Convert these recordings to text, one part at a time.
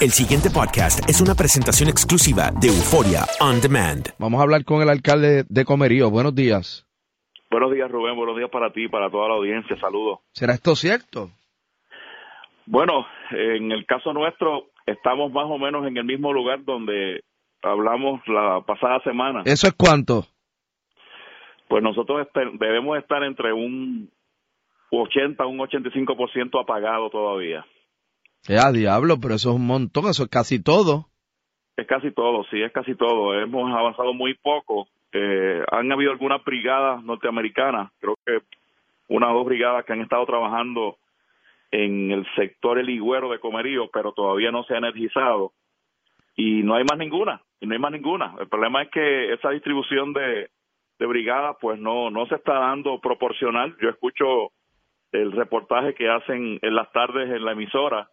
El siguiente podcast es una presentación exclusiva de Euforia On Demand. Vamos a hablar con el alcalde de Comerío. Buenos días. Buenos días, Rubén. Buenos días para ti y para toda la audiencia. Saludos. ¿Será esto cierto? Bueno, en el caso nuestro, estamos más o menos en el mismo lugar donde hablamos la pasada semana. ¿Eso es cuánto? Pues nosotros este- debemos estar entre un 80 un 85% apagado todavía. Ya, diablo, pero eso es un montón, eso es casi todo. Es casi todo, sí, es casi todo. Hemos avanzado muy poco. Eh, han habido algunas brigadas norteamericanas, creo que una o dos brigadas que han estado trabajando en el sector El Higüero de Comerío, pero todavía no se ha energizado. Y no hay más ninguna, y no hay más ninguna. El problema es que esa distribución de, de brigadas pues no, no se está dando proporcional. Yo escucho el reportaje que hacen en las tardes en la emisora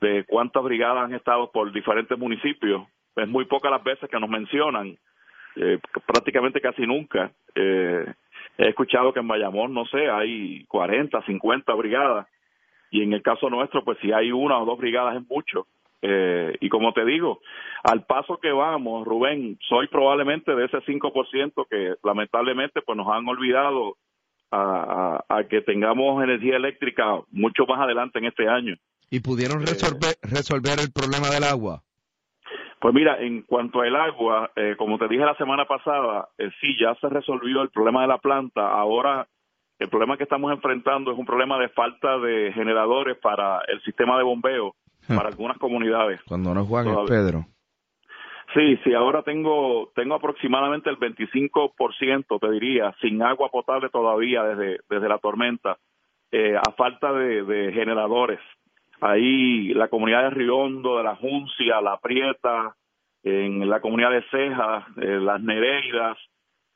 de cuántas brigadas han estado por diferentes municipios. Es muy pocas las veces que nos mencionan, eh, prácticamente casi nunca. Eh, he escuchado que en Bayamón, no sé, hay 40, 50 brigadas, y en el caso nuestro, pues si hay una o dos brigadas es mucho. Eh, y como te digo, al paso que vamos, Rubén, soy probablemente de ese 5% que lamentablemente pues nos han olvidado a, a- a que tengamos energía eléctrica mucho más adelante en este año. ¿Y pudieron resolver, resolver el problema del agua? Pues mira, en cuanto al agua, eh, como te dije la semana pasada, eh, sí, ya se resolvió el problema de la planta. Ahora, el problema que estamos enfrentando es un problema de falta de generadores para el sistema de bombeo para algunas comunidades. Cuando no es Juan, es Todavía. Pedro. Sí, sí, ahora tengo tengo aproximadamente el 25%, te diría, sin agua potable todavía desde, desde la tormenta, eh, a falta de, de generadores. Ahí la comunidad de Riondo, de la Juncia, La Prieta, en la comunidad de Cejas, eh, las Nereidas,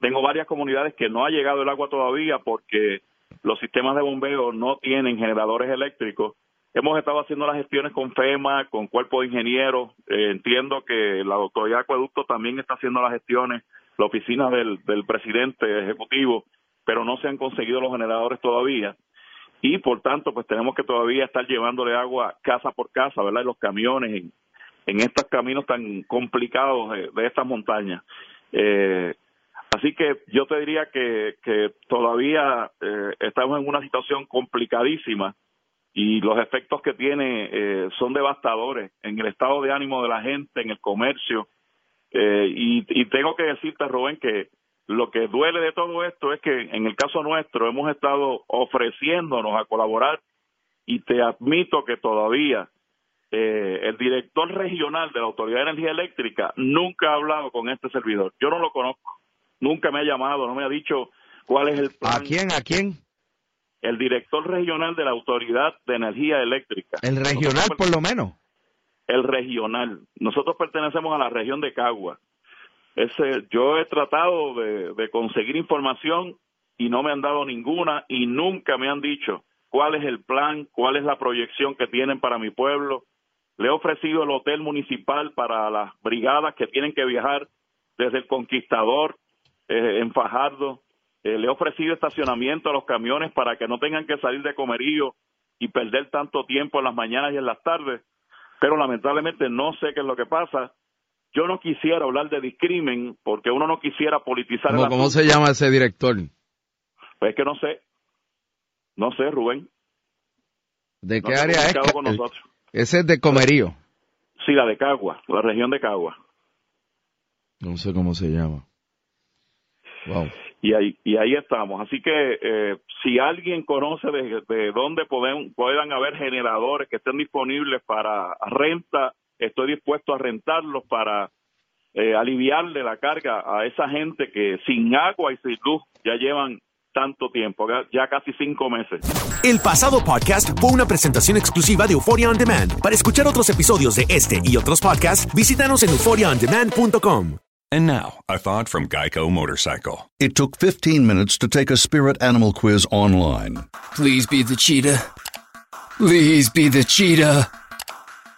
tengo varias comunidades que no ha llegado el agua todavía porque los sistemas de bombeo no tienen generadores eléctricos. Hemos estado haciendo las gestiones con FEMA, con Cuerpo de Ingenieros. Eh, entiendo que la Autoridad de Acueducto también está haciendo las gestiones, la oficina del, del presidente ejecutivo, pero no se han conseguido los generadores todavía. Y por tanto, pues tenemos que todavía estar llevándole agua casa por casa, ¿verdad? En los camiones, en, en estos caminos tan complicados de, de estas montañas. Eh, así que yo te diría que, que todavía eh, estamos en una situación complicadísima y los efectos que tiene eh, son devastadores en el estado de ánimo de la gente, en el comercio. Eh, y, y tengo que decirte, Rubén, que lo que duele de todo esto es que en el caso nuestro hemos estado ofreciéndonos a colaborar y te admito que todavía eh, el director regional de la Autoridad de Energía Eléctrica nunca ha hablado con este servidor. Yo no lo conozco, nunca me ha llamado, no me ha dicho cuál es el plan. ¿A quién? ¿A quién? El director regional de la Autoridad de Energía Eléctrica. El regional, por lo menos. El regional. Nosotros pertenecemos a la región de Cagua. Ese, yo he tratado de, conseguir información y no me han dado ninguna y nunca me han dicho cuál es el plan, cuál es la proyección que tienen para mi pueblo. Le he ofrecido el hotel municipal para las brigadas que tienen que viajar desde el Conquistador eh, en Fajardo. Eh, le he ofrecido estacionamiento a los camiones para que no tengan que salir de comerío y perder tanto tiempo en las mañanas y en las tardes. Pero lamentablemente no sé qué es lo que pasa. Yo no quisiera hablar de discrimen porque uno no quisiera politizar. ¿Cómo, ¿cómo se llama ese director? Pues es que no sé. No sé, Rubén. ¿De No qué área es? comunicado con nosotros. Ese es de Comerío. Sí, la de Cagua, la región de Cagua. No sé cómo se llama. Wow. Y ahí, y ahí estamos. Así que eh, si alguien conoce de, de dónde pueden, puedan haber generadores que estén disponibles para renta, estoy dispuesto a rentarlos para eh, aliviarle la carga a esa gente que sin agua y sin luz ya llevan tanto tiempo, ya- ya casi cinco meses. El pasado podcast fue una presentación exclusiva de Euphoria On Demand. Para escuchar otros episodios de este y otros podcasts, visítanos en euphoriaondemand.com. And now, a thought from Geico Motorcycle. It took 15 minutes to take a spirit animal quiz online Please be the cheetah. Please be the cheetah.